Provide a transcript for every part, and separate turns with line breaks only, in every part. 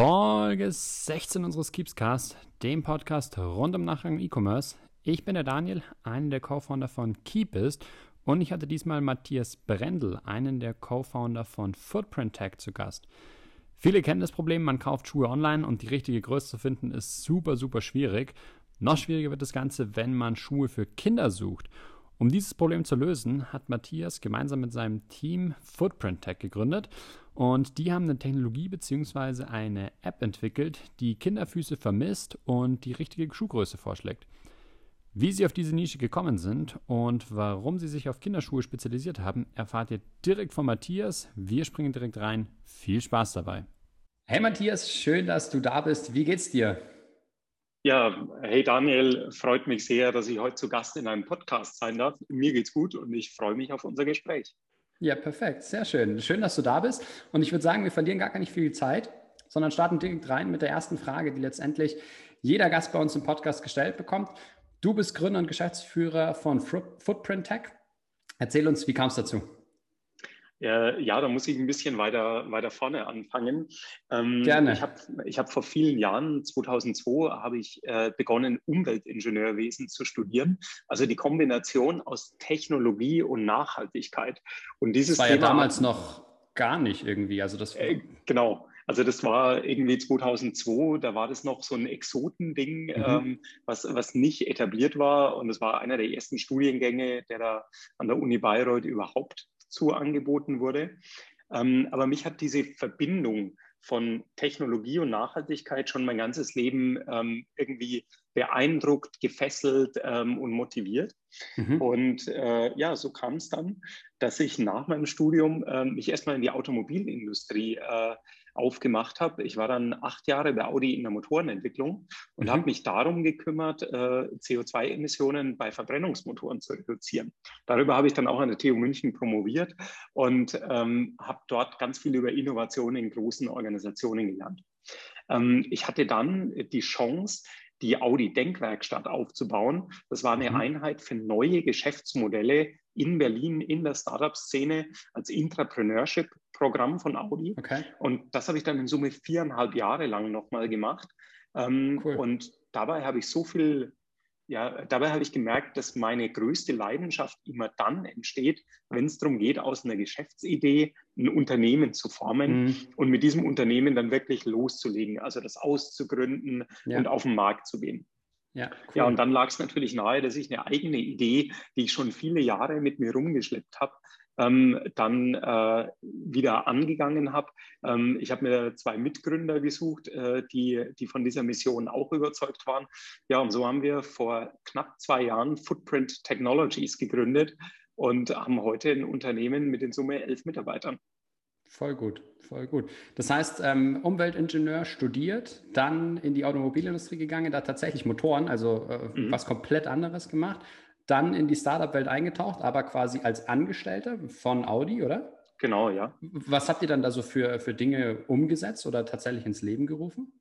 Folge 16 unseres Keepscast, dem Podcast rund um Nachrang E-Commerce. Ich bin der Daniel, einer der Co-Founder von Keepist und ich hatte diesmal Matthias Brendel, einen der Co-Founder von Footprint Tech zu Gast. Viele kennen das Problem, man kauft Schuhe online und die richtige Größe zu finden ist super, super schwierig. Noch schwieriger wird das Ganze, wenn man Schuhe für Kinder sucht. Um dieses Problem zu lösen, hat Matthias gemeinsam mit seinem Team Footprint Tech gegründet und die haben eine Technologie bzw. eine App entwickelt, die Kinderfüße vermisst und die richtige Schuhgröße vorschlägt. Wie sie auf diese Nische gekommen sind und warum sie sich auf Kinderschuhe spezialisiert haben, erfahrt ihr direkt von Matthias. Wir springen direkt rein. Viel Spaß dabei. Hey Matthias, schön, dass du da bist. Wie geht's dir?
Ja, hey Daniel, freut mich sehr, dass ich heute zu Gast in einem Podcast sein darf. Mir geht's gut und ich freue mich auf unser Gespräch.
Ja, perfekt, sehr schön. Schön, dass du da bist. Und ich würde sagen, wir verlieren gar nicht viel Zeit, sondern starten direkt rein mit der ersten Frage, die letztendlich jeder Gast bei uns im Podcast gestellt bekommt. Du bist Gründer und Geschäftsführer von Footprint Tech. Erzähl uns, wie kam es dazu?
Äh, ja, da muss ich ein bisschen weiter, weiter vorne anfangen.
Ähm, Gerne.
Ich habe ich hab vor vielen Jahren, 2002, habe ich äh, begonnen, Umweltingenieurwesen zu studieren. Also die Kombination aus Technologie und Nachhaltigkeit. Und dieses
das war Thema, ja damals noch gar nicht irgendwie. Also das
äh, genau. Also das war irgendwie 2002, da war das noch so ein Exotending, mhm. ähm, was, was nicht etabliert war. Und es war einer der ersten Studiengänge, der da an der Uni Bayreuth überhaupt zu angeboten wurde. Ähm, aber mich hat diese Verbindung von Technologie und Nachhaltigkeit schon mein ganzes Leben ähm, irgendwie beeindruckt, gefesselt ähm, und motiviert. Mhm. Und äh, ja, so kam es dann, dass ich nach meinem Studium äh, mich erstmal in die Automobilindustrie äh, aufgemacht habe. Ich war dann acht Jahre bei Audi in der Motorenentwicklung und mhm. habe mich darum gekümmert, äh, CO2-Emissionen bei Verbrennungsmotoren zu reduzieren. Darüber habe ich dann auch an der TU München promoviert und ähm, habe dort ganz viel über Innovationen in großen Organisationen gelernt. Ähm, ich hatte dann die Chance, die Audi Denkwerkstatt aufzubauen. Das war eine mhm. Einheit für neue Geschäftsmodelle in Berlin in der Startup-Szene als Intrapreneurship-Programm von Audi. Okay. Und das habe ich dann in Summe viereinhalb Jahre lang nochmal gemacht. Ähm, cool. Und dabei habe ich so viel ja, dabei habe ich gemerkt, dass meine größte Leidenschaft immer dann entsteht, wenn es darum geht, aus einer Geschäftsidee ein Unternehmen zu formen mhm. und mit diesem Unternehmen dann wirklich loszulegen, also das auszugründen ja. und auf den Markt zu gehen. Ja, cool. ja, und dann lag es natürlich nahe, dass ich eine eigene Idee, die ich schon viele Jahre mit mir rumgeschleppt habe, ähm, dann äh, wieder angegangen habe. Ähm, ich habe mir zwei Mitgründer gesucht, äh, die, die von dieser Mission auch überzeugt waren. Ja, und so haben wir vor knapp zwei Jahren Footprint Technologies gegründet und haben heute ein Unternehmen mit in Summe elf Mitarbeitern.
Voll gut, voll gut. Das heißt, ähm, Umweltingenieur studiert, dann in die Automobilindustrie gegangen, da tatsächlich Motoren, also äh, mhm. was komplett anderes gemacht dann in die Startup-Welt eingetaucht, aber quasi als Angestellter von Audi, oder?
Genau, ja.
Was habt ihr dann da so für, für Dinge umgesetzt oder tatsächlich ins Leben gerufen?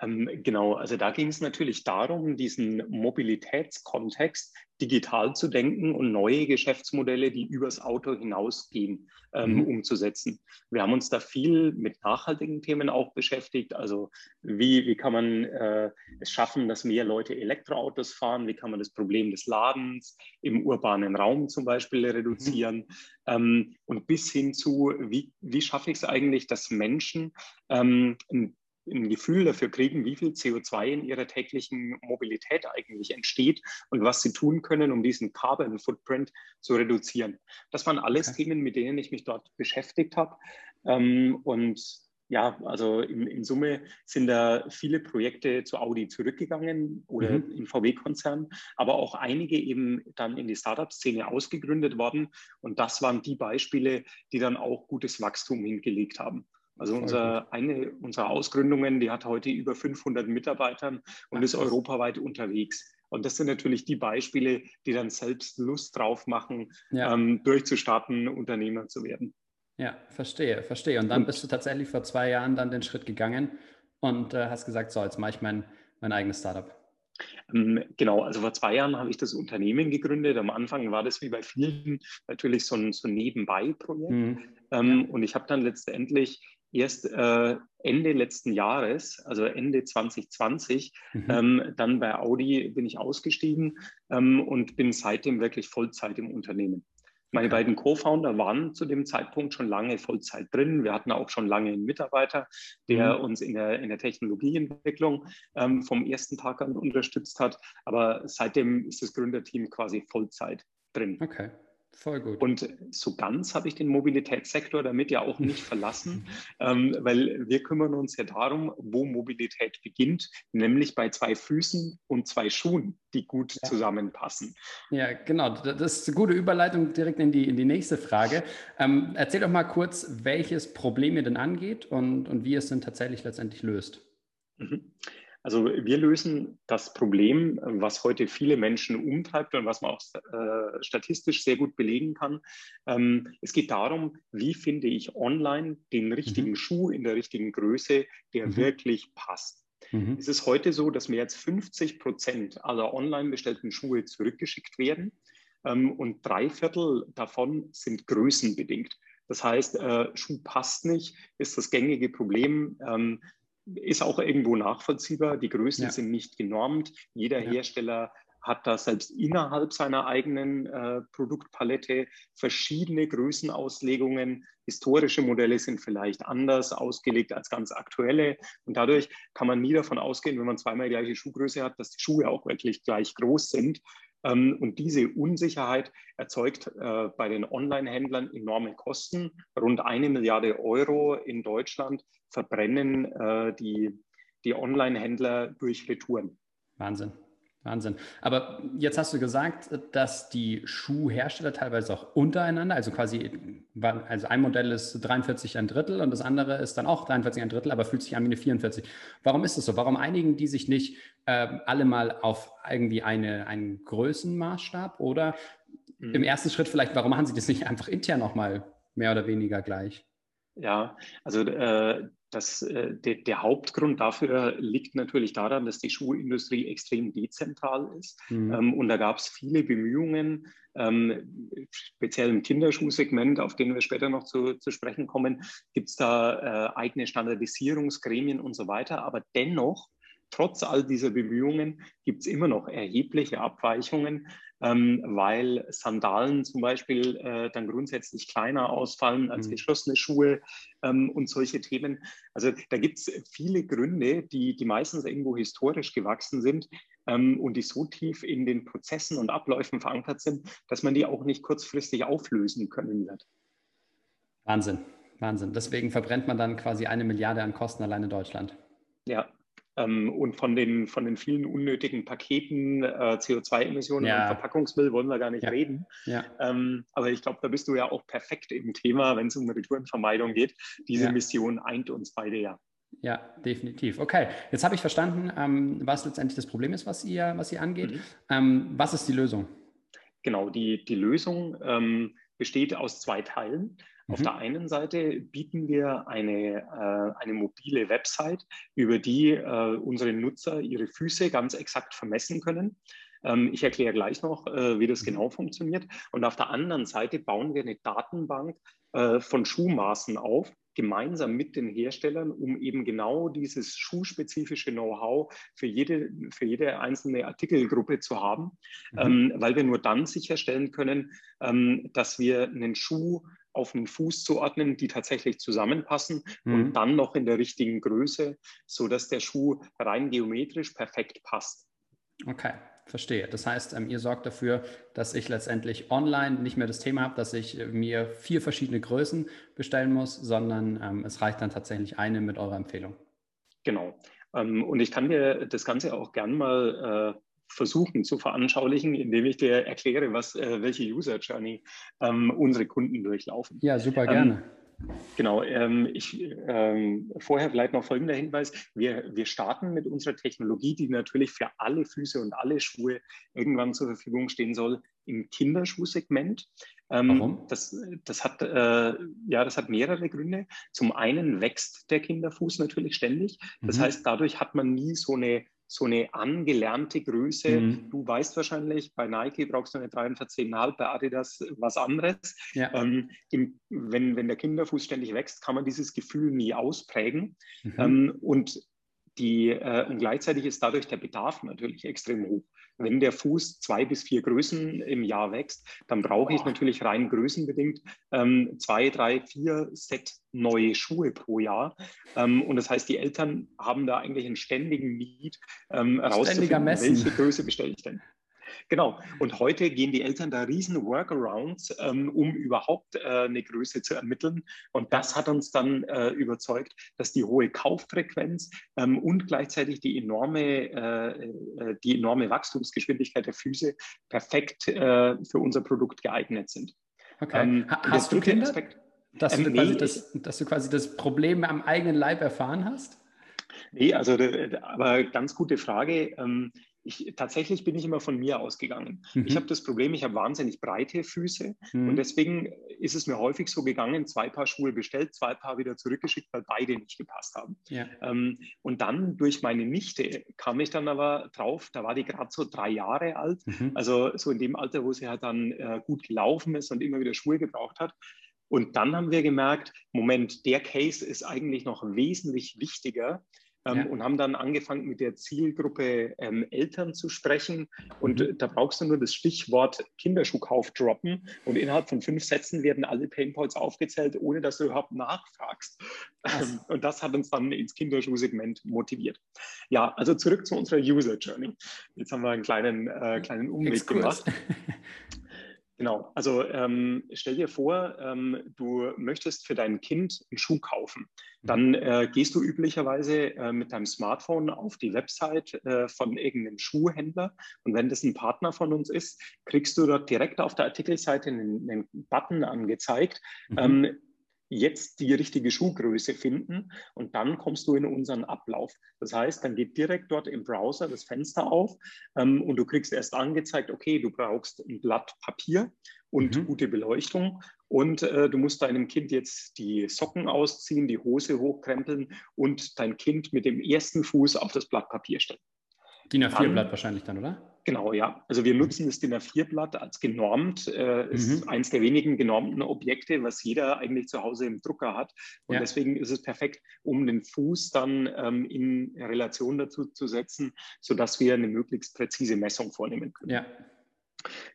Ähm, genau, also da ging es natürlich darum, diesen Mobilitätskontext digital zu denken und neue Geschäftsmodelle, die übers Auto hinausgehen, ähm, mhm. umzusetzen. Wir haben uns da viel mit nachhaltigen Themen auch beschäftigt. Also wie, wie kann man äh, es schaffen, dass mehr Leute Elektroautos fahren? Wie kann man das Problem des Ladens im urbanen Raum zum Beispiel reduzieren? Mhm. Ähm, und bis hin zu, wie, wie schaffe ich es eigentlich, dass Menschen ähm, ein ein Gefühl dafür kriegen, wie viel CO2 in ihrer täglichen Mobilität eigentlich entsteht und was sie tun können, um diesen Carbon Footprint zu reduzieren. Das waren alles okay. Themen, mit denen ich mich dort beschäftigt habe. Ähm, und ja, also in, in, Summe sind da viele Projekte zu Audi zurückgegangen oder mhm. im VW-Konzern, aber auch einige eben dann in die Startup-Szene ausgegründet worden. Und das waren die Beispiele, die dann auch gutes Wachstum hingelegt haben. Also unser, eine unserer Ausgründungen, die hat heute über 500 Mitarbeitern und Ach, ist europaweit unterwegs. Und das sind natürlich die Beispiele, die dann selbst Lust drauf machen, ja. ähm, durchzustarten, Unternehmer zu werden.
Ja, verstehe, verstehe. Und dann und, bist du tatsächlich vor zwei Jahren dann den Schritt gegangen und äh, hast gesagt, so, jetzt mache ich mein, mein eigenes Startup.
Ähm, genau, also vor zwei Jahren habe ich das Unternehmen gegründet. Am Anfang war das wie bei vielen natürlich so ein, so Nebenbei-Projekt. Mhm. Ähm, und ich habe dann letztendlich erst äh, Ende letzten Jahres, also Ende 2020, mhm. ähm, dann bei Audi bin ich ausgestiegen ähm, und bin seitdem wirklich Vollzeit im Unternehmen. Meine okay. beiden Co-Founder waren zu dem Zeitpunkt schon lange Vollzeit drin. Wir hatten auch schon lange einen Mitarbeiter, der mhm. uns in der, in der Technologieentwicklung ähm, vom ersten Tag an unterstützt hat. Aber seitdem ist das Gründerteam quasi Vollzeit drin.
Okay. Voll gut.
Und so ganz habe ich den Mobilitätssektor damit ja auch nicht verlassen, ähm, weil wir kümmern uns ja darum, wo Mobilität beginnt, nämlich bei zwei Füßen und zwei Schuhen, die gut ja. zusammenpassen.
Ja, genau. Das ist eine gute Überleitung direkt in die, in die nächste Frage. Ähm, erzähl doch mal kurz, welches Problem ihr denn angeht und, und wie ihr es denn tatsächlich letztendlich löst.
Mhm. Also wir lösen das Problem, was heute viele Menschen umtreibt und was man auch äh, statistisch sehr gut belegen kann. Ähm, es geht darum, wie finde ich online den richtigen mhm. Schuh in der richtigen Größe, der mhm. wirklich passt. Mhm. Es ist heute so, dass mehr als 50 Prozent aller online bestellten Schuhe zurückgeschickt werden ähm, und drei Viertel davon sind größenbedingt. Das heißt, äh, Schuh passt nicht, ist das gängige Problem. Ähm, ist auch irgendwo nachvollziehbar. Die Größen ja. sind nicht genormt. Jeder ja. Hersteller hat da selbst innerhalb seiner eigenen äh, Produktpalette verschiedene Größenauslegungen. Historische Modelle sind vielleicht anders ausgelegt als ganz aktuelle. Und dadurch kann man nie davon ausgehen, wenn man zweimal die gleiche Schuhgröße hat, dass die Schuhe auch wirklich gleich groß sind. Ähm, und diese Unsicherheit erzeugt äh, bei den Online-Händlern enorme Kosten. Rund eine Milliarde Euro in Deutschland verbrennen äh, die, die Online-Händler durch Retouren.
Wahnsinn. Wahnsinn. Aber jetzt hast du gesagt, dass die Schuhhersteller teilweise auch untereinander, also quasi, also ein Modell ist 43 ein Drittel und das andere ist dann auch 43 ein Drittel, aber fühlt sich an wie eine 44. Warum ist das so? Warum einigen die sich nicht äh, alle mal auf irgendwie eine, einen Größenmaßstab oder mhm. im ersten Schritt vielleicht, warum machen sie das nicht einfach intern nochmal mehr oder weniger gleich?
Ja, also äh, das, äh, de, der Hauptgrund dafür liegt natürlich daran, dass die Schuhindustrie extrem dezentral ist. Mhm. Ähm, und da gab es viele Bemühungen, ähm, speziell im Kinderschuhsegment, auf den wir später noch zu, zu sprechen kommen, gibt es da äh, eigene Standardisierungsgremien und so weiter. Aber dennoch trotz all dieser Bemühungen gibt es immer noch erhebliche Abweichungen ähm, weil Sandalen zum Beispiel äh, dann grundsätzlich kleiner ausfallen als mhm. geschlossene Schuhe ähm, und solche Themen. Also da gibt es viele Gründe, die, die meistens irgendwo historisch gewachsen sind ähm, und die so tief in den Prozessen und Abläufen verankert sind, dass man die auch nicht kurzfristig auflösen können wird.
Wahnsinn, Wahnsinn. Deswegen verbrennt man dann quasi eine Milliarde an Kosten allein in Deutschland.
Ja, und von den, von den vielen unnötigen Paketen, äh, CO2-Emissionen ja. und Verpackungsmüll wollen wir gar nicht ja. reden. Ja. Ähm, aber ich glaube, da bist du ja auch perfekt im Thema, wenn es um Retourenvermeidung geht. Diese Mission eint uns beide ja.
Ja, definitiv. Okay, jetzt habe ich verstanden, ähm, was letztendlich das Problem ist, was ihr, was ihr angeht. Mhm. Ähm, was ist die Lösung?
Genau, die, die Lösung ähm, besteht aus zwei Teilen. Auf mhm. der einen Seite bieten wir eine, äh, eine mobile Website, über die äh, unsere Nutzer ihre Füße ganz exakt vermessen können. Ähm, ich erkläre gleich noch, äh, wie das mhm. genau funktioniert. Und auf der anderen Seite bauen wir eine Datenbank äh, von Schuhmaßen auf, gemeinsam mit den Herstellern, um eben genau dieses schuhspezifische Know-how für jede, für jede einzelne Artikelgruppe zu haben, mhm. ähm, weil wir nur dann sicherstellen können, ähm, dass wir einen Schuh auf einen Fuß zu ordnen, die tatsächlich zusammenpassen mhm. und dann noch in der richtigen Größe, sodass der Schuh rein geometrisch perfekt passt.
Okay, verstehe. Das heißt, ähm, ihr sorgt dafür, dass ich letztendlich online nicht mehr das Thema habe, dass ich äh, mir vier verschiedene Größen bestellen muss, sondern ähm, es reicht dann tatsächlich eine mit eurer Empfehlung.
Genau. Ähm, und ich kann dir das Ganze auch gern mal äh, versuchen zu veranschaulichen, indem ich dir erkläre, was, äh, welche User Journey ähm, unsere Kunden durchlaufen.
Ja, super gerne.
Ähm, genau, ähm, ich, ähm, vorher vielleicht noch folgender Hinweis. Wir, wir starten mit unserer Technologie, die natürlich für alle Füße und alle Schuhe irgendwann zur Verfügung stehen soll, im Kinderschuhsegment. Ähm, Warum? Das, das, hat, äh, ja, das hat mehrere Gründe. Zum einen wächst der Kinderfuß natürlich ständig. Das mhm. heißt, dadurch hat man nie so eine so eine angelernte Größe. Mhm. Du weißt wahrscheinlich, bei Nike brauchst du eine 43,5, bei Adidas was anderes. Ja. Ähm, im, wenn, wenn der Kinderfuß ständig wächst, kann man dieses Gefühl nie ausprägen. Mhm. Ähm, und die, äh, und gleichzeitig ist dadurch der Bedarf natürlich extrem hoch. Wenn der Fuß zwei bis vier Größen im Jahr wächst, dann brauche ich natürlich rein größenbedingt ähm, zwei, drei, vier Set neue Schuhe pro Jahr. Ähm, und das heißt, die Eltern haben da eigentlich einen ständigen Need, ähm, herauszufinden, welche Größe bestelle ich denn. Genau. Und heute gehen die Eltern da riesen Workarounds, ähm, um überhaupt äh, eine Größe zu ermitteln. Und das hat uns dann äh, überzeugt, dass die hohe Kauffrequenz ähm, und gleichzeitig die enorme, äh, äh die enorme Wachstumsgeschwindigkeit der Füße perfekt äh, für unser Produkt geeignet sind.
Okay. Ähm, hast du Kinder? Aspekt, dass, du ähm, quasi das, dass du quasi das Problem am eigenen Leib erfahren hast?
Nee, also aber ganz gute Frage. Ich, tatsächlich bin ich immer von mir ausgegangen. Mhm. Ich habe das Problem, ich habe wahnsinnig breite Füße mhm. und deswegen ist es mir häufig so gegangen, zwei Paar Schuhe bestellt, zwei Paar wieder zurückgeschickt, weil beide nicht gepasst haben. Ja. Ähm, und dann durch meine Nichte kam ich dann aber drauf, da war die gerade so drei Jahre alt, mhm. also so in dem Alter, wo sie halt dann äh, gut gelaufen ist und immer wieder Schuhe gebraucht hat. Und dann haben wir gemerkt, Moment, der Case ist eigentlich noch wesentlich wichtiger ähm, ja. und haben dann angefangen mit der Zielgruppe ähm, Eltern zu sprechen. Und mhm. da brauchst du nur das Stichwort Kinderschuhkauf droppen und innerhalb von fünf Sätzen werden alle Painpoints aufgezählt, ohne dass du überhaupt nachfragst. Ähm, und das hat uns dann ins Kinderschuhsegment motiviert. Ja, also zurück zu unserer User Journey. Jetzt haben wir einen kleinen, äh, kleinen Umweg Exkurs. gemacht. Genau, also ähm, stell dir vor, ähm, du möchtest für dein Kind einen Schuh kaufen. Mhm. Dann äh, gehst du üblicherweise äh, mit deinem Smartphone auf die Website äh, von irgendeinem Schuhhändler und wenn das ein Partner von uns ist, kriegst du dort direkt auf der Artikelseite einen, einen Button angezeigt. Mhm. Ähm, jetzt die richtige Schuhgröße finden und dann kommst du in unseren Ablauf. Das heißt, dann geht direkt dort im Browser das Fenster auf ähm, und du kriegst erst angezeigt, okay, du brauchst ein Blatt Papier und mhm. gute Beleuchtung und äh, du musst deinem Kind jetzt die Socken ausziehen, die Hose hochkrempeln und dein Kind mit dem ersten Fuß auf das Blatt Papier stellen.
DIN A4-Blatt wahrscheinlich dann, oder?
Genau, ja. Also wir nutzen das DIN A4-Blatt als genormt. Äh, mhm. ist eines der wenigen genormten Objekte, was jeder eigentlich zu Hause im Drucker hat. Und ja. deswegen ist es perfekt, um den Fuß dann ähm, in Relation dazu zu setzen, sodass wir eine möglichst präzise Messung vornehmen können. Ja.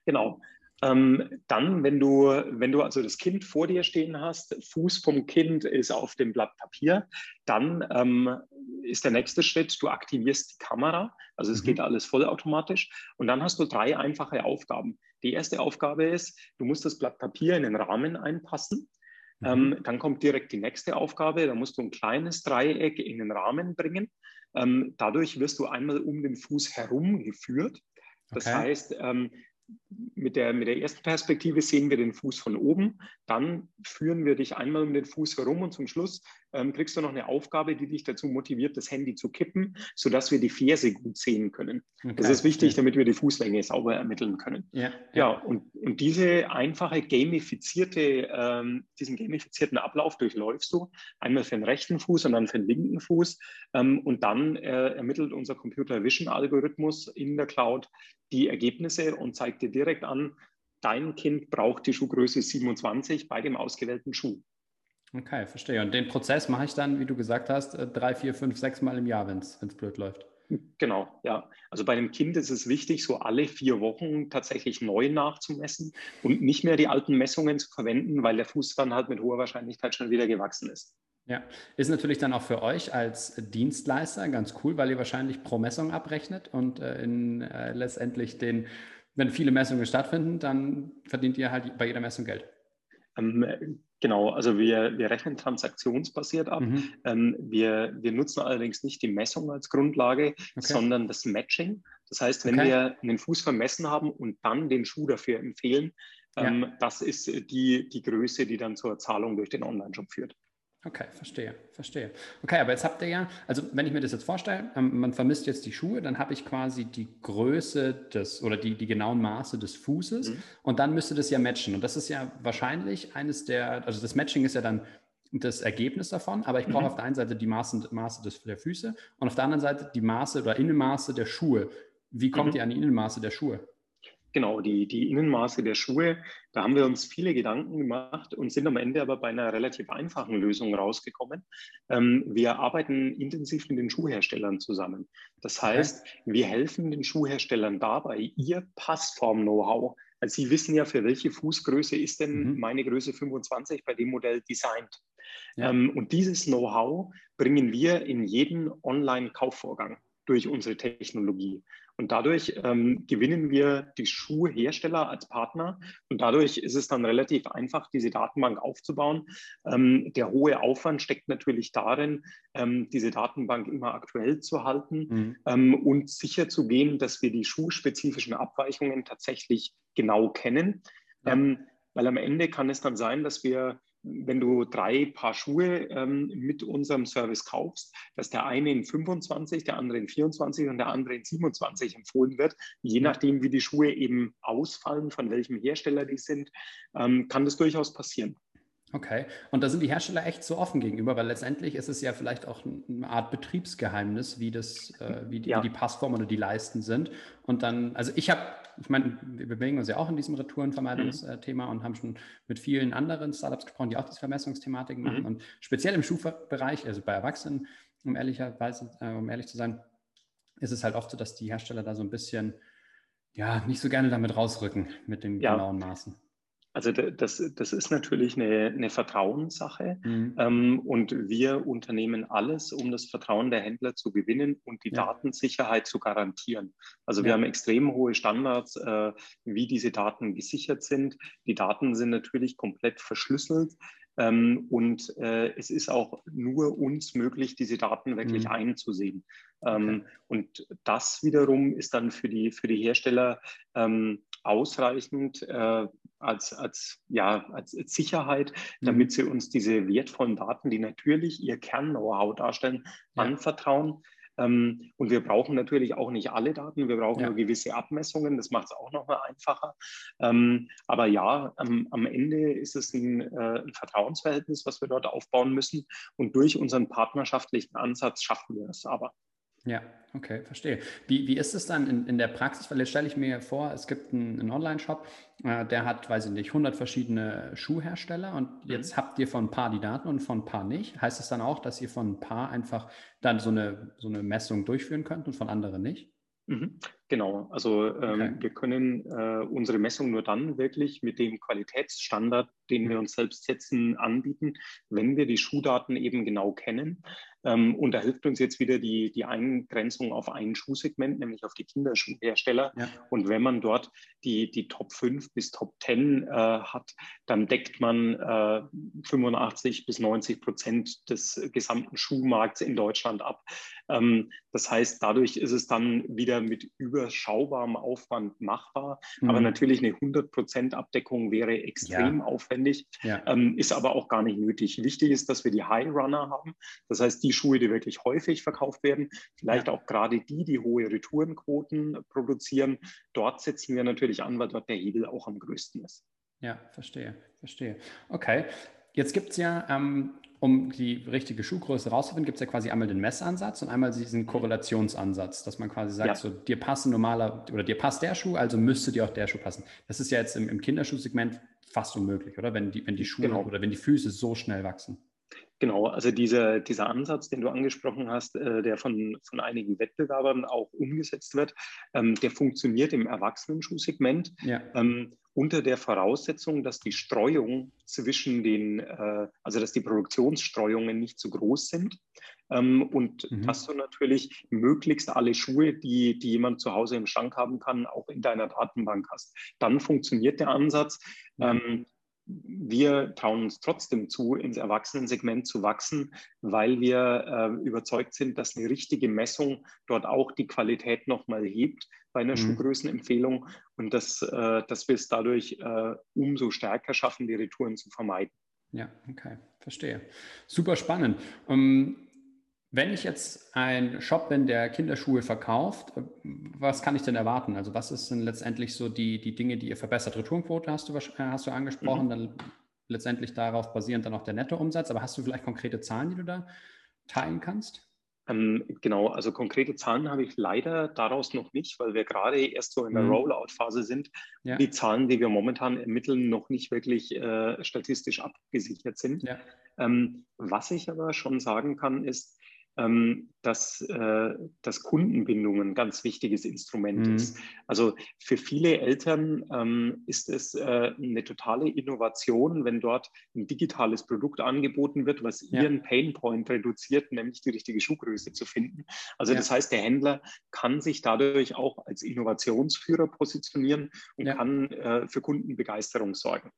Genau. Ähm, dann, wenn du, wenn du also das Kind vor dir stehen hast, Fuß vom Kind ist auf dem Blatt Papier, dann ähm, ist der nächste Schritt, du aktivierst die Kamera, also es mhm. geht alles vollautomatisch und dann hast du drei einfache Aufgaben. Die erste Aufgabe ist, du musst das Blatt Papier in den Rahmen einpassen. Mhm. Ähm, dann kommt direkt die nächste Aufgabe, da musst du ein kleines Dreieck in den Rahmen bringen. Ähm, dadurch wirst du einmal um den Fuß herum geführt. Das okay. heißt, ähm, mit der, mit der ersten Perspektive sehen wir den Fuß von oben, dann führen wir dich einmal um den Fuß herum und zum Schluss ähm, kriegst du noch eine Aufgabe, die dich dazu motiviert, das Handy zu kippen, sodass wir die Ferse gut sehen können. Okay. Das ist wichtig, damit wir die Fußlänge sauber ermitteln können. Ja, ja. ja und, und diese einfache gamifizierte, ähm, diesen gamifizierten Ablauf durchläufst du einmal für den rechten Fuß und dann für den linken Fuß ähm, und dann äh, ermittelt unser Computer Vision Algorithmus in der Cloud die Ergebnisse und zeigt dir direkt an, dein Kind braucht die Schuhgröße 27 bei dem ausgewählten Schuh.
Okay, verstehe. Und den Prozess mache ich dann, wie du gesagt hast, äh, drei, vier, fünf, sechs Mal im Jahr, wenn es blöd läuft.
Genau, ja. Also bei einem Kind ist es wichtig, so alle vier Wochen tatsächlich neu nachzumessen und nicht mehr die alten Messungen zu verwenden, weil der Fuß dann halt mit hoher Wahrscheinlichkeit schon wieder gewachsen ist.
Ja, ist natürlich dann auch für euch als Dienstleister ganz cool, weil ihr wahrscheinlich pro Messung abrechnet und äh, in, äh, letztendlich den, wenn viele Messungen stattfinden, dann verdient ihr halt bei jeder Messung Geld.
Ähm, Genau, also wir, wir rechnen transaktionsbasiert ab. Mhm. Ähm, wir, wir nutzen allerdings nicht die Messung als Grundlage, okay. sondern das Matching. Das heißt, wenn okay. wir einen Fuß vermessen haben und dann den Schuh dafür empfehlen, ähm, ja. das ist die, die Größe, die dann zur Zahlung durch den Online-Shop führt.
Okay, verstehe, verstehe. Okay, aber jetzt habt ihr ja, also wenn ich mir das jetzt vorstelle, ähm, man vermisst jetzt die Schuhe, dann habe ich quasi die Größe des oder die, die genauen Maße des Fußes mhm. und dann müsste das ja matchen. Und das ist ja wahrscheinlich eines der, also das Matching ist ja dann das Ergebnis davon, aber ich brauche mhm. auf der einen Seite die Maße, Maße des, der Füße und auf der anderen Seite die Maße oder Innenmaße der Schuhe. Wie kommt mhm. ihr an die Innenmaße der Schuhe?
Genau, die, die Innenmaße der Schuhe, da haben wir uns viele Gedanken gemacht und sind am Ende aber bei einer relativ einfachen Lösung rausgekommen. Ähm, wir arbeiten intensiv mit den Schuhherstellern zusammen. Das heißt, wir helfen den Schuhherstellern dabei, ihr Passform-Know-how also Sie wissen ja, für welche Fußgröße ist denn mhm. meine Größe 25 bei dem Modell designt. Ja. Ähm, und dieses Know-how bringen wir in jeden Online-Kaufvorgang durch unsere Technologie. Und dadurch ähm, gewinnen wir die Schuhhersteller als Partner. Und dadurch ist es dann relativ einfach, diese Datenbank aufzubauen. Ähm, der hohe Aufwand steckt natürlich darin, ähm, diese Datenbank immer aktuell zu halten mhm. Ähm, und sicher zu gehen, dass wir die schuhspezifischen Abweichungen tatsächlich genau kennen. Ja. Ähm, weil am Ende kann es dann sein, dass wir wenn du drei Paar Schuhe ähm, mit unserem Service kaufst, dass der eine in 25, der andere in 24 und der andere in 27 empfohlen wird. Je nachdem, wie die Schuhe eben ausfallen, von welchem Hersteller die sind, ähm, kann das durchaus passieren.
Okay, und da sind die Hersteller echt so offen gegenüber, weil letztendlich ist es ja vielleicht auch eine Art Betriebsgeheimnis, wie, das, äh, wie, die, ja. wie die Passform oder die Leisten sind. Und dann, also ich habe, ich meine, wir bewegen uns ja auch in diesem Retourenvermeidungsthema mhm. und haben schon mit vielen anderen Startups gesprochen, die auch diese Vermessungsthematiken machen. Mhm. Und speziell im Schuhbereich, also bei Erwachsenen, um ehrlicherweise, äh, um ehrlich zu sein, ist es halt oft so, dass die Hersteller da so ein bisschen, ja, nicht so gerne damit rausrücken mit den ja. genauen Maßen.
Also das, das ist natürlich eine, eine Vertrauenssache mhm. ähm, und wir unternehmen alles, um das Vertrauen der Händler zu gewinnen und die ja. Datensicherheit zu garantieren. Also wir haben extrem hohe Standards, äh, wie diese Daten gesichert sind. Die Daten sind natürlich komplett verschlüsselt. Ähm, und äh, es ist auch nur uns möglich, diese Daten wirklich mhm. einzusehen. Ähm, okay. Und das wiederum ist dann für die, für die Hersteller ausreichend äh, als, als, ja, als Sicherheit, mhm. damit sie uns diese wertvollen Daten, die natürlich ihr Kern-Know-how darstellen, ja. anvertrauen. Ähm, und wir brauchen natürlich auch nicht alle Daten, wir brauchen ja. nur gewisse Abmessungen, das macht es auch nochmal einfacher. Ähm, aber ja, am, am, Ende ist es ein, äh, ein, Vertrauensverhältnis, was wir dort aufbauen müssen. Und durch unseren partnerschaftlichen Ansatz schaffen wir es aber.
Ja, okay, verstehe. Wie, wie ist es dann in, in der Praxis? Weil jetzt stelle ich mir vor, es gibt einen, einen Online-Shop, äh, der hat, weiß ich nicht, 100 verschiedene Schuhhersteller und mhm. jetzt habt ihr von ein paar die Daten und von ein paar nicht. Heißt das dann auch, dass ihr von ein paar einfach dann so eine, so eine Messung durchführen könnt und von anderen nicht?
Mhm. Genau, also ähm, okay. wir können äh, unsere Messung nur dann wirklich mit dem Qualitätsstandard, den wir mhm. uns selbst setzen, anbieten, wenn wir die Schuhdaten eben genau kennen. Ähm, und da hilft uns jetzt wieder die, die Eingrenzung auf ein Schuhsegment, nämlich auf die Kinderschuhhersteller. Ja. Und wenn man dort die, die Top 5 bis Top 10 äh, hat, dann deckt man äh, 85 bis 90 Prozent des gesamten Schuhmarkts in Deutschland ab. Ähm, das heißt, dadurch ist es dann wieder mit überschaubarem Aufwand machbar. Mhm. Aber natürlich eine 100 Prozent Abdeckung wäre extrem ja. aufwendig, ja. Ähm, ist aber auch gar nicht nötig. Wichtig ist, dass wir die High Runner haben. Das heißt, die Schuhe, die wirklich häufig verkauft werden, vielleicht ja. auch gerade die, die hohe Retourenquoten produzieren. Dort setzen wir natürlich an, weil dort der Hebel auch am größten ist.
Ja, verstehe, verstehe. Okay. Jetzt gibt es ja, ähm, um die richtige Schuhgröße rauszufinden, gibt es ja quasi einmal den Messansatz und einmal diesen Korrelationsansatz, dass man quasi sagt, ja. so dir passen normaler oder dir passt der Schuh, also müsste dir auch der Schuh passen. Das ist ja jetzt im, im Kinderschuhsegment fast unmöglich, oder? Wenn die, wenn die Schuhe genau. oder wenn die Füße so schnell wachsen.
Genau, also dieser, dieser Ansatz, den du angesprochen hast, äh, der von, von einigen Wettbewerbern auch umgesetzt wird, ähm, der funktioniert im Erwachsenenschuhsegment ja. ähm, unter der Voraussetzung, dass die Streuung zwischen den, äh, also dass die Produktionsstreuungen nicht zu groß sind ähm, und mhm. dass du natürlich möglichst alle Schuhe, die, die jemand zu Hause im Schrank haben kann, auch in deiner Datenbank hast. Dann funktioniert der Ansatz. Mhm wir trauen uns trotzdem zu, ins Erwachsenensegment zu wachsen, weil wir äh, überzeugt sind, dass eine richtige Messung dort auch die Qualität nochmal hebt bei einer mhm. Schuhgrößenempfehlung und dass, äh, dass wir es dadurch äh, umso stärker schaffen, die Retouren zu vermeiden.
Ja, okay, verstehe. Super spannend. Um, wenn ich jetzt ein Shop bin, der Kinderschuhe verkauft, äh, was kann ich denn erwarten? Also was sind letztendlich so die, die Dinge, die ihr verbessert? Retourenquote hast du, äh, hast du angesprochen, mhm. dann letztendlich darauf basierend dann auch der Nettoumsatz. Aber hast du vielleicht konkrete Zahlen, die du da teilen kannst?
Ähm, genau, also konkrete Zahlen habe ich leider daraus noch nicht, weil wir gerade erst so in der mhm. Rollout-Phase sind. Ja. Die Zahlen, die wir momentan ermitteln, noch nicht wirklich äh, statistisch abgesichert sind. Ja. Ähm, was ich aber schon sagen kann, ist, dass, äh, dass Kundenbindung ein ganz wichtiges Instrument mhm. ist. Also für viele Eltern ähm, ist es äh, eine totale Innovation, wenn dort ein digitales Produkt angeboten wird, was ja. ihren Painpoint reduziert, nämlich die richtige Schuhgröße zu finden. Also ja. das heißt, der Händler kann sich dadurch auch als Innovationsführer positionieren und ja. kann äh, für Kundenbegeisterung sorgen.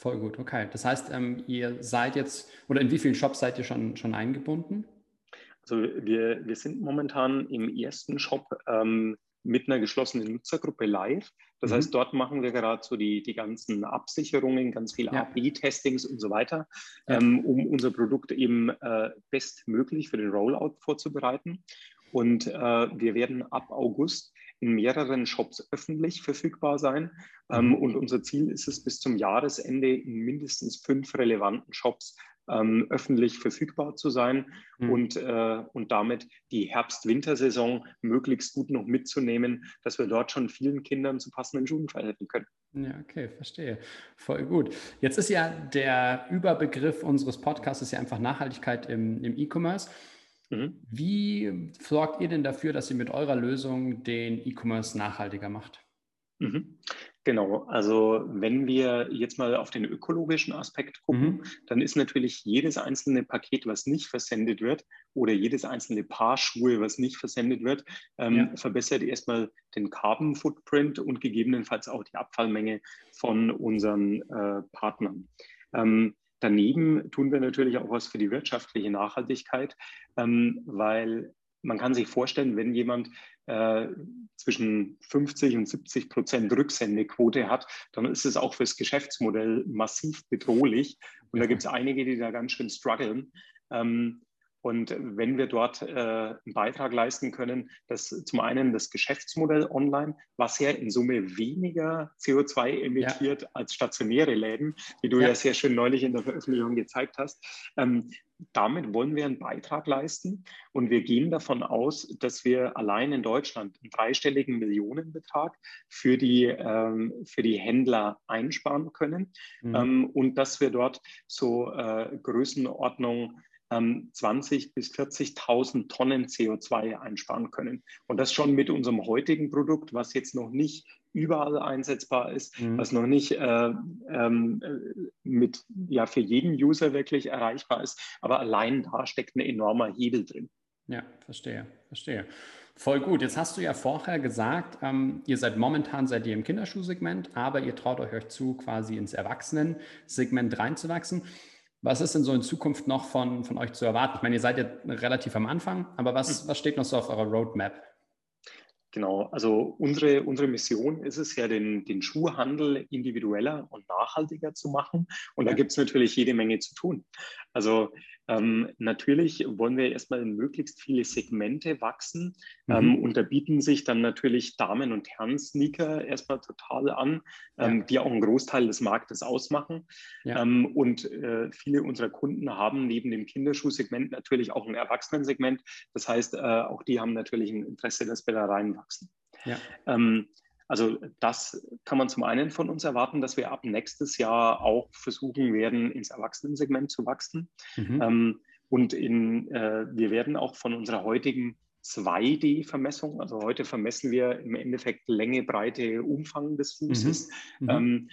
Voll gut, okay. Das heißt, ähm, ihr seid jetzt, oder in wie vielen Shops seid ihr schon, schon eingebunden?
Also wir, wir sind momentan im ersten Shop ähm, mit einer geschlossenen Nutzergruppe live. Das mhm. heißt, dort machen wir gerade so die, die ganzen Absicherungen, ganz viele ja. AB-Testings und so weiter, ja. ähm, um unser Produkt eben äh, bestmöglich für den Rollout vorzubereiten. Und äh, wir werden ab August in mehreren Shops öffentlich verfügbar sein. Ähm, mhm. und unser Ziel ist es, bis zum Jahresende in mindestens fünf relevanten Shops ähm, öffentlich verfügbar zu sein mhm. und, äh, und damit die Herbst-Wintersaison möglichst gut noch mitzunehmen, dass wir dort schon vielen Kindern zu passenden Schuhen verhelfen können.
Ja, okay, verstehe. Voll gut. Jetzt ist ja der Überbegriff unseres Podcasts ja einfach Nachhaltigkeit im, im E-Commerce. Mhm. Wie sorgt ihr denn dafür, dass ihr mit eurer Lösung den E-Commerce nachhaltiger macht?
Mhm. Genau, also wenn wir jetzt mal auf den ökologischen Aspekt gucken, mhm. dann ist natürlich jedes einzelne Paket, was nicht versendet wird, oder jedes einzelne Paar Schuhe, was nicht versendet wird, ähm, ja. verbessert erstmal den Carbon Footprint und gegebenenfalls auch die Abfallmenge von unseren äh, Partnern. Ähm, Daneben tun wir natürlich auch was für die wirtschaftliche Nachhaltigkeit, ähm, weil man kann sich vorstellen, wenn jemand äh, zwischen 50 und 70 Prozent Rücksendequote hat, dann ist es auch fürs Geschäftsmodell massiv bedrohlich. Und da gibt es einige, die da ganz schön strugglen. Ähm, und wenn wir dort äh, einen Beitrag leisten können, dass zum einen das Geschäftsmodell online, was ja in Summe weniger CO2 emittiert ja. als stationäre Läden, wie du ja. ja. sehr schön neulich in der Veröffentlichung gezeigt hast, ähm, damit wollen wir einen Beitrag leisten. Und wir gehen davon aus, dass wir allein in Deutschland einen dreistelligen Millionenbetrag für die, ähm, für die Händler einsparen können mhm. ähm, und dass wir dort so äh, Größenordnung 20 ähm, bis 40.000 Tonnen CO2 einsparen können. Und das schon mit unserem heutigen Produkt, was jetzt noch nicht überall einsetzbar ist, mhm. was noch nicht äh, ähm, mit, ja, für jeden User wirklich erreichbar ist. Aber allein da steckt ein enormer Hebel drin.
Ja, verstehe, verstehe. Voll gut. Jetzt hast du ja vorher gesagt, ähm, ihr seid momentan seid ihr im Kinderschuhsegment, aber ihr traut euch zu, quasi ins Erwachsenensegment reinzuwachsen. Was ist denn so in Zukunft noch von, von euch zu erwarten? Ich meine, ihr seid ja relativ am Anfang, aber was, hm. was steht noch so auf eurer Roadmap?
Genau, also unsere, unsere Mission ist es ja, den, den Schuhhandel individueller und nachhaltiger zu machen. Und da gibt es natürlich jede Menge zu tun. Also ähm, natürlich wollen wir erstmal in möglichst viele Segmente wachsen mhm. ähm, und da bieten sich dann natürlich Damen- und Herren-Sneaker erstmal total an, ähm, ja. die auch einen Großteil des Marktes ausmachen. Ja. Ähm, und äh, viele unserer Kunden haben neben dem Kinderschuhsegment natürlich auch ein Erwachsenensegment. Das heißt, äh, auch die haben natürlich ein Interesse, dass wir da reinwachsen. Ja. Also das kann man zum einen von uns erwarten, dass wir ab nächstes Jahr auch versuchen werden, ins Erwachsenensegment zu wachsen. Mhm. Ähm, und in, äh, wir werden auch von unserer heutigen 2D-Vermessung, also heute vermessen wir im Endeffekt Länge, Breite, Umfang des Fußes. Mhm. Mhm. Ähm,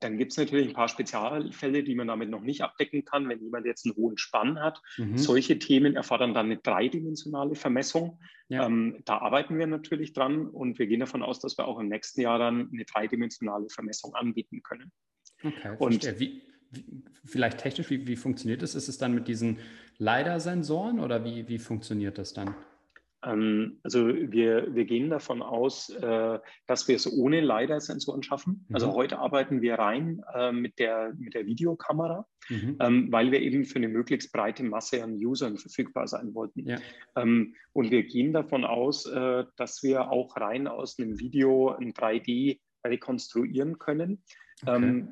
dann gibt es natürlich ein paar Spezialfälle, die man damit noch nicht abdecken kann. Wenn jemand jetzt einen hohen Spann hat, mhm. solche Themen erfordern dann eine dreidimensionale Vermessung. Ja. Ähm, da arbeiten wir natürlich dran und wir gehen davon aus, dass wir auch im nächsten Jahr dann eine dreidimensionale Vermessung anbieten können.
Okay, und wie, wie, vielleicht technisch, wie, wie funktioniert das? Ist es dann mit diesen LiDAR-Sensoren oder wie, wie funktioniert das dann?
Ähm, also wir, wir gehen davon aus, äh, dass wir es ohne LiDAR-Sensoren schaffen. Also mhm. Also heute arbeiten wir rein äh, mit, der, mit der Videokamera, mhm. ähm, weil wir eben für eine möglichst breite Masse an Usern verfügbar sein wollten. Ja. Ähm, und wir gehen davon aus, äh, dass wir auch rein aus einem Video ein 3D rekonstruieren können. Okay.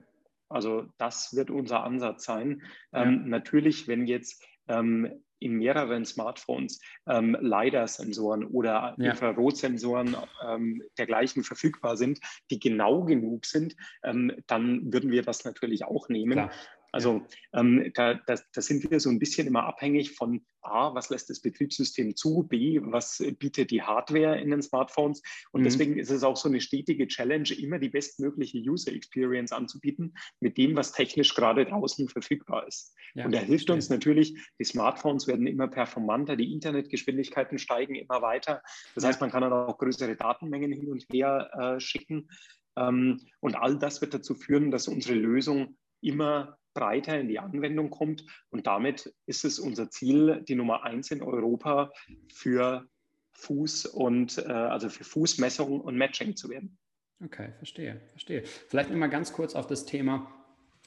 Also das wird unser Ansatz sein. Ja. Natürlich, wenn jetzt ähm, in mehreren Smartphones ähm, LiDAR-Sensoren oder ja. Infrarotsensoren ähm, dergleichen verfügbar sind, die genau genug sind, ähm, dann würden wir das natürlich auch nehmen. Klar. Also ähm, da, da, da, sind wir so ein bisschen immer abhängig von A, was lässt das Betriebssystem zu, B, was bietet die Hardware in den Smartphones. Und mhm. deswegen ist es auch so eine stetige Challenge, immer die bestmögliche User Experience anzubieten mit dem, was technisch gerade draußen verfügbar ist. Ja, Und da hilft uns natürlich, die Smartphones werden immer performanter, die Internetgeschwindigkeiten steigen immer weiter. Das heißt, man kann dann auch größere Datenmengen hin und her äh, schicken. Ähm, und all das wird dazu führen, dass unsere Lösung immer breiter in die Anwendung kommt. Und damit ist es unser Ziel, die Nummer eins in Europa für Fuß und äh, also für Fußmessung und Matching zu werden.
Okay, verstehe, verstehe. Vielleicht nochmal ganz kurz auf das Thema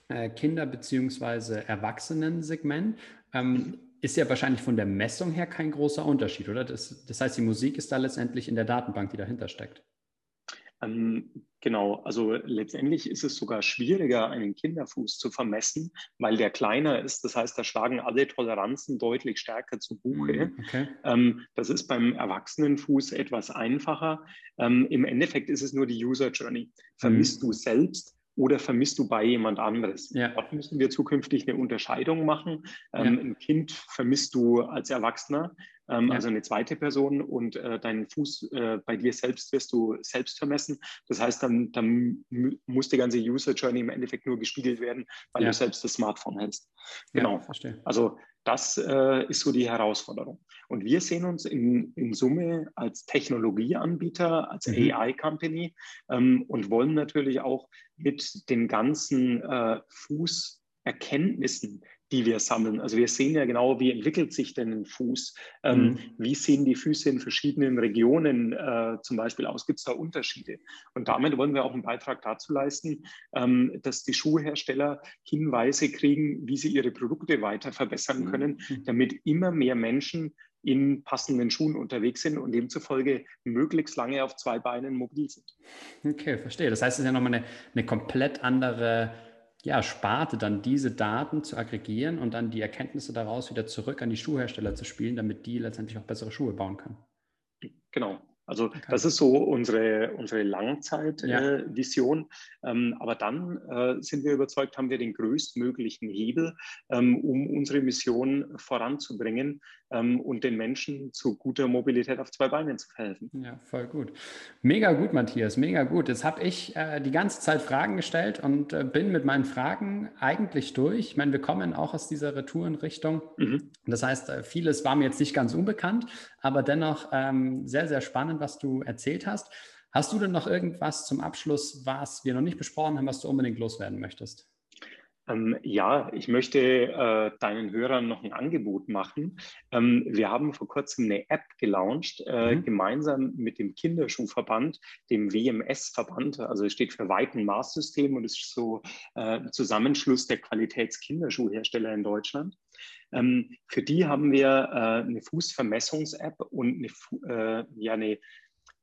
äh, Kinder- bzw. Erwachsenensegment. Ähm. Ist ja wahrscheinlich von der Messung her kein großer Unterschied, oder? Das, das heißt, die Musik ist da letztendlich in der Datenbank, die dahinter steckt.
Ähm, genau, also letztendlich ist es sogar schwieriger, einen Kinderfuß zu vermessen, weil der kleiner ist. Das heißt, da schlagen alle Toleranzen deutlich stärker zu Buche. Mhm, okay. Ähm, das ist beim Erwachsenenfuß etwas einfacher. Ähm, Im Endeffekt ist es nur die User Journey. Vermisst mhm. du selbst oder vermisst du bei jemand anderes? Ja. Dort müssen wir zukünftig eine Unterscheidung machen. Ähm, ja. Ein Kind vermisst du als Erwachsener, ähm, ja. also eine zweite Person und äh, deinen Fuß äh, bei dir selbst wirst du selbst vermessen. Das heißt, dann, dann muss die ganze User Journey im Endeffekt nur gespiegelt werden, weil du selbst das Smartphone hältst. Genau. Also das äh, ist so die Herausforderung. Und wir sehen uns in, in Summe als Technologieanbieter, als mhm. AI-Company ähm, und wollen natürlich auch mit den ganzen äh, Fußerkenntnissen, die wir sammeln. Also wir sehen ja genau, wie entwickelt sich denn ein Fuß? Ähm, mhm. Wie sehen die Füße in verschiedenen Regionen äh, zum Beispiel aus? Gibt es da Unterschiede? Und damit wollen wir auch einen Beitrag dazu leisten, ähm, dass die Schuhhersteller Hinweise kriegen, wie sie ihre Produkte weiter verbessern mhm. können, mhm. damit immer mehr Menschen in passenden Schuhen unterwegs sind und demzufolge möglichst lange auf zwei Beinen mobil sind.
Okay, verstehe. Das heißt, es ist ja nochmal eine, eine komplett andere ja, Sparte, dann diese Daten zu aggregieren und dann die Erkenntnisse daraus wieder zurück an die Schuhhersteller zu spielen, damit die letztendlich auch bessere Schuhe bauen können.
Genau. Also okay. das ist so unsere, unsere Langzeitvision. Ja. Äh, ähm, aber dann äh, sind wir überzeugt, haben wir den größtmöglichen Hebel, ähm, um unsere Mission voranzubringen und den Menschen zu guter Mobilität auf zwei Beinen zu verhelfen.
Ja, voll gut. Mega gut, Matthias, mega gut. Jetzt habe ich äh, die ganze Zeit Fragen gestellt und äh, bin mit meinen Fragen eigentlich durch. Ich meine, wir kommen auch aus dieser Retourenrichtung. Mhm. Das heißt, äh, vieles war mir jetzt nicht ganz unbekannt, aber dennoch ähm, sehr, sehr spannend, was du erzählt hast. Hast du denn noch irgendwas zum Abschluss, was wir noch nicht besprochen haben, was du unbedingt loswerden möchtest?
Ähm, ja, ich möchte äh, deinen Hörern noch ein Angebot machen. Ähm, wir haben vor kurzem eine App gelauncht, äh, mhm. gemeinsam mit dem Kinderschuhverband, dem WMS-Verband. Also es steht für Weiten Maßsystem und ist so äh, ein Zusammenschluss der Qualitätskinderschuhhersteller in Deutschland. Ähm, für die haben wir äh, eine Fußvermessungs-App und eine, äh, ja, eine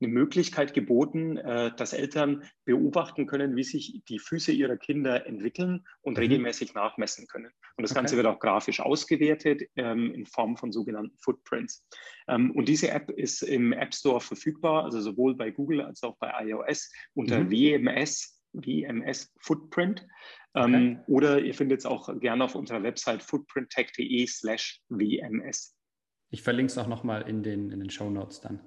eine Möglichkeit geboten, äh, dass Eltern beobachten können, wie sich die Füße ihrer Kinder entwickeln und mhm. regelmäßig nachmessen können. Und das okay. Ganze wird auch grafisch ausgewertet ähm, in Form von sogenannten Footprints. Ähm, und diese App ist im App Store verfügbar, also sowohl bei Google als auch bei iOS unter mhm. WMS, WMS Footprint. Ähm, okay. Oder ihr findet es auch gerne auf unserer Website footprinttech.de slash WMS.
Ich verlinke es auch nochmal in den, in den Show Notes dann.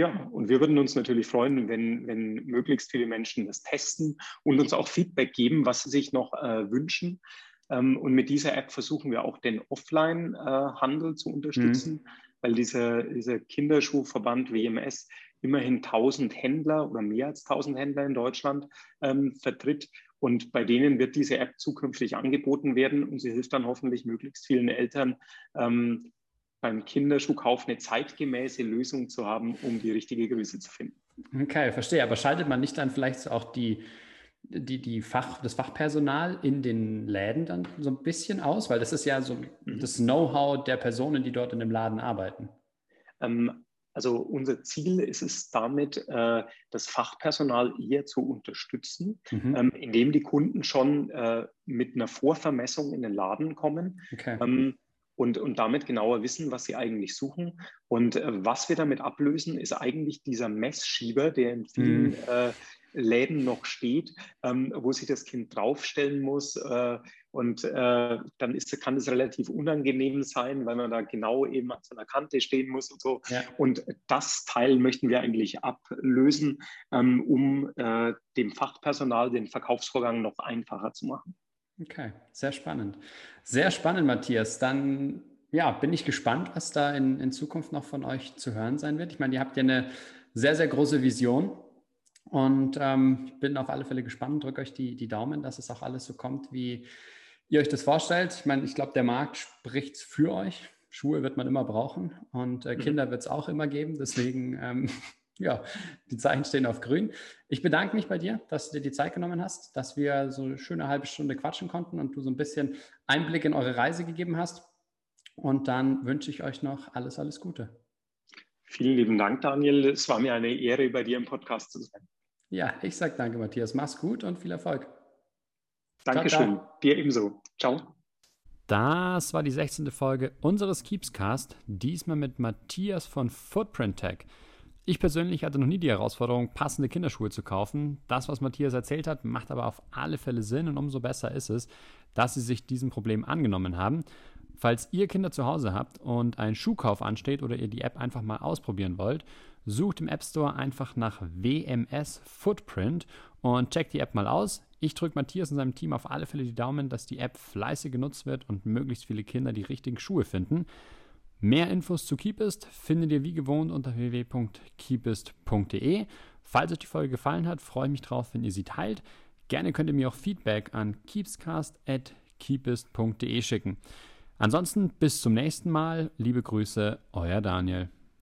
Ja, und wir würden uns natürlich freuen, wenn, wenn möglichst viele Menschen das testen und uns auch Feedback geben, was sie sich noch äh, wünschen. Ähm, und mit dieser App versuchen wir auch den Offline-Handel äh, zu unterstützen, mhm. weil dieser, dieser Kinderschuhverband WMS immerhin 1000 Händler oder mehr als 1000 Händler in Deutschland ähm, vertritt. Und bei denen wird diese App zukünftig angeboten werden und sie hilft dann hoffentlich möglichst vielen Eltern, ähm, beim Kinderschuhkauf eine zeitgemäße Lösung zu haben, um die richtige Größe zu finden.
Okay, verstehe. Aber schaltet man nicht dann vielleicht auch die, die, die Fach, das Fachpersonal in den Läden dann so ein bisschen aus? Weil das ist ja so mhm. das Know-how der Personen, die dort in dem Laden arbeiten.
Ähm, Also unser Ziel ist es damit, äh, das Fachpersonal eher zu unterstützen, mhm. ähm, indem die Kunden schon äh, mit einer Vorvermessung in den Laden kommen. Okay. Ähm, und, und damit genauer wissen, was sie eigentlich suchen. Und äh, was wir damit ablösen, ist eigentlich dieser Messschieber, der in vielen mm. äh, Läden noch steht, ähm, wo sich das Kind draufstellen muss. Äh, und äh, dann ist, kann es relativ unangenehm sein, weil man da genau eben an so einer Kante stehen muss und so. Ja. Und das Teil möchten wir eigentlich ablösen, ähm, um äh, dem Fachpersonal den Verkaufsvorgang noch einfacher zu machen.
Okay, sehr spannend. Sehr spannend, Matthias. Dann ja, bin ich gespannt, was da in, in Zukunft noch von euch zu hören sein wird. Ich meine, ihr habt ja eine sehr, sehr große Vision und ähm, bin auf alle Fälle gespannt. Drücke euch die, die Daumen, dass es auch alles so kommt, wie ihr euch das vorstellt. Ich meine, ich glaube, der Markt spricht für euch. Schuhe wird man immer brauchen und äh, mhm. Kinder wird es auch immer geben. Deswegen ähm, ja, die Zeichen stehen auf grün. Ich bedanke mich bei dir, dass du dir die Zeit genommen hast, dass wir so eine schöne halbe Stunde quatschen konnten und du so ein bisschen Einblick in eure Reise gegeben hast. Und dann wünsche ich euch noch alles, alles Gute.
Vielen lieben Dank, Daniel. Es war mir eine Ehre, bei dir im Podcast zu sein.
Ja, ich sage danke, Matthias. Mach's gut und viel Erfolg.
Dankeschön. Ciao, ciao. Dir ebenso. Ciao.
Das war die 16. Folge unseres Keepscast, diesmal mit Matthias von Footprint Tech. Ich persönlich hatte noch nie die Herausforderung, passende Kinderschuhe zu kaufen. Das, was Matthias erzählt hat, macht aber auf alle Fälle Sinn und umso besser ist es, dass sie sich diesem Problem angenommen haben. Falls ihr Kinder zu Hause habt und ein Schuhkauf ansteht oder ihr die App einfach mal ausprobieren wollt, sucht im App Store einfach nach WMS Footprint und checkt die App mal aus. Ich drücke Matthias und seinem Team auf alle Fälle die Daumen, dass die App fleißig genutzt wird und möglichst viele Kinder die richtigen Schuhe finden. Mehr Infos zu Keepist findet ihr wie gewohnt unter www.keepist.de. Falls euch die Folge gefallen hat, freue ich mich drauf, wenn ihr sie teilt. Gerne könnt ihr mir auch Feedback an keepscast.keepist.de schicken. Ansonsten bis zum nächsten Mal. Liebe Grüße, euer Daniel.